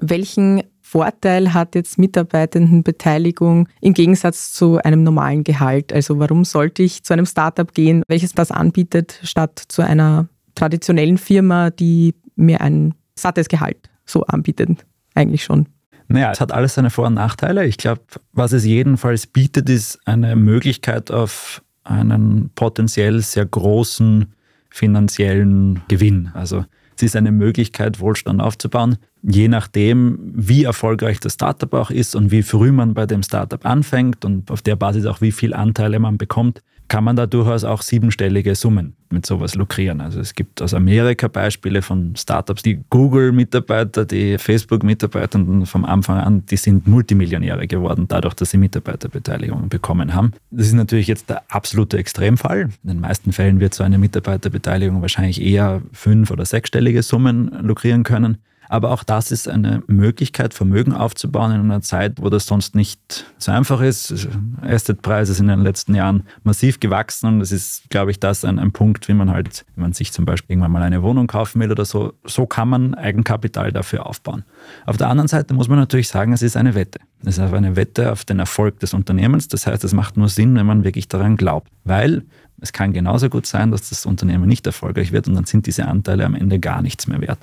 Welchen Vorteil hat jetzt Mitarbeitendenbeteiligung im Gegensatz zu einem normalen Gehalt? Also warum sollte ich zu einem Startup gehen, welches das anbietet, statt zu einer traditionellen Firma, die mir ein sattes Gehalt so anbietet? Eigentlich schon. Naja, es hat alles seine Vor- und Nachteile. Ich glaube, was es jedenfalls bietet, ist eine Möglichkeit auf einen potenziell sehr großen finanziellen Gewinn. Also es ist eine Möglichkeit, Wohlstand aufzubauen, je nachdem, wie erfolgreich das Startup auch ist und wie früh man bei dem Startup anfängt und auf der Basis auch wie viele Anteile man bekommt, kann man da durchaus auch siebenstellige Summen mit sowas lukrieren. Also es gibt aus Amerika Beispiele von Startups, die Google-Mitarbeiter, die Facebook-Mitarbeiter vom Anfang an, die sind Multimillionäre geworden, dadurch, dass sie Mitarbeiterbeteiligung bekommen haben. Das ist natürlich jetzt der absolute Extremfall. In den meisten Fällen wird so eine Mitarbeiterbeteiligung wahrscheinlich eher fünf- oder sechsstellige Summen lukrieren können. Aber auch das ist eine Möglichkeit, Vermögen aufzubauen in einer Zeit, wo das sonst nicht so einfach ist. Assetpreise sind in den letzten Jahren massiv gewachsen und es ist, glaube ich, das ein, ein Punkt, wie man halt, wenn man sich zum Beispiel irgendwann mal eine Wohnung kaufen will oder so, so kann man Eigenkapital dafür aufbauen. Auf der anderen Seite muss man natürlich sagen, es ist eine Wette. Es ist eine Wette auf den Erfolg des Unternehmens. Das heißt, es macht nur Sinn, wenn man wirklich daran glaubt. Weil es kann genauso gut sein, dass das Unternehmen nicht erfolgreich wird und dann sind diese Anteile am Ende gar nichts mehr wert.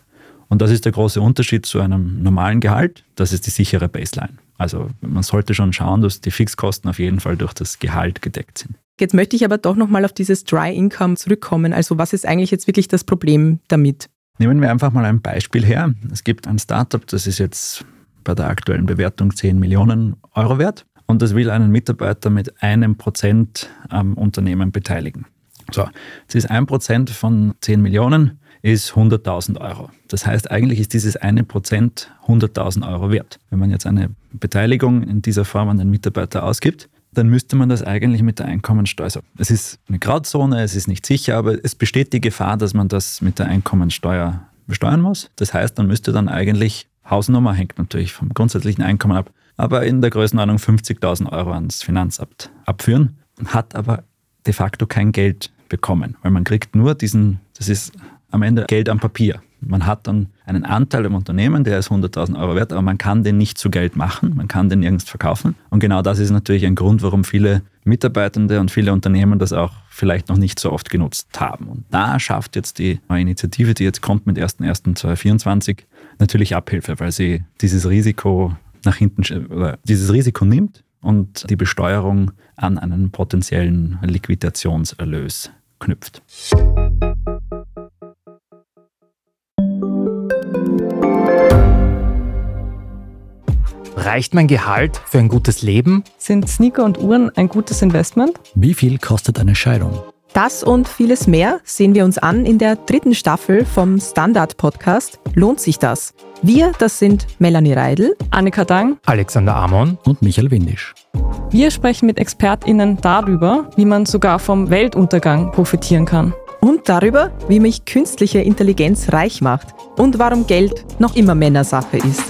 Und das ist der große Unterschied zu einem normalen Gehalt. Das ist die sichere Baseline. Also man sollte schon schauen, dass die Fixkosten auf jeden Fall durch das Gehalt gedeckt sind. Jetzt möchte ich aber doch nochmal auf dieses Dry Income zurückkommen. Also was ist eigentlich jetzt wirklich das Problem damit? Nehmen wir einfach mal ein Beispiel her. Es gibt ein Startup, das ist jetzt bei der aktuellen Bewertung 10 Millionen Euro wert und das will einen Mitarbeiter mit einem Prozent am Unternehmen beteiligen. So, es ist ein Prozent von 10 Millionen ist 100.000 Euro. Das heißt, eigentlich ist dieses eine Prozent 100.000 Euro wert. Wenn man jetzt eine Beteiligung in dieser Form an den Mitarbeiter ausgibt, dann müsste man das eigentlich mit der Einkommensteuer. Es ist eine Grauzone, es ist nicht sicher, aber es besteht die Gefahr, dass man das mit der Einkommensteuer besteuern muss. Das heißt, man müsste dann eigentlich, Hausnummer hängt natürlich vom grundsätzlichen Einkommen ab, aber in der Größenordnung 50.000 Euro ans Finanzamt abführen, hat aber de facto kein Geld bekommen, weil man kriegt nur diesen, das ist am Ende Geld am Papier. Man hat dann einen Anteil im Unternehmen, der ist 100.000 Euro wert, aber man kann den nicht zu Geld machen, man kann den nirgends verkaufen. Und genau das ist natürlich ein Grund, warum viele Mitarbeitende und viele Unternehmen das auch vielleicht noch nicht so oft genutzt haben. Und da schafft jetzt die neue Initiative, die jetzt kommt mit 1.1.2024, natürlich Abhilfe, weil sie dieses Risiko nach hinten, oder dieses Risiko nimmt und die Besteuerung an einen potenziellen Liquidationserlös knüpft. Reicht mein Gehalt für ein gutes Leben? Sind Sneaker und Uhren ein gutes Investment? Wie viel kostet eine Scheidung? Das und vieles mehr sehen wir uns an in der dritten Staffel vom Standard-Podcast Lohnt sich das? Wir, das sind Melanie Reidel, Annika Dang, Alexander Amon und Michael Windisch. Wir sprechen mit ExpertInnen darüber, wie man sogar vom Weltuntergang profitieren kann. Und darüber, wie mich künstliche Intelligenz reich macht und warum Geld noch immer Männersache ist.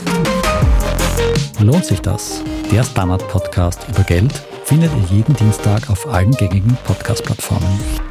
Lohnt sich das? Der Standard-Podcast über Geld findet ihr jeden Dienstag auf allen gängigen Podcast-Plattformen.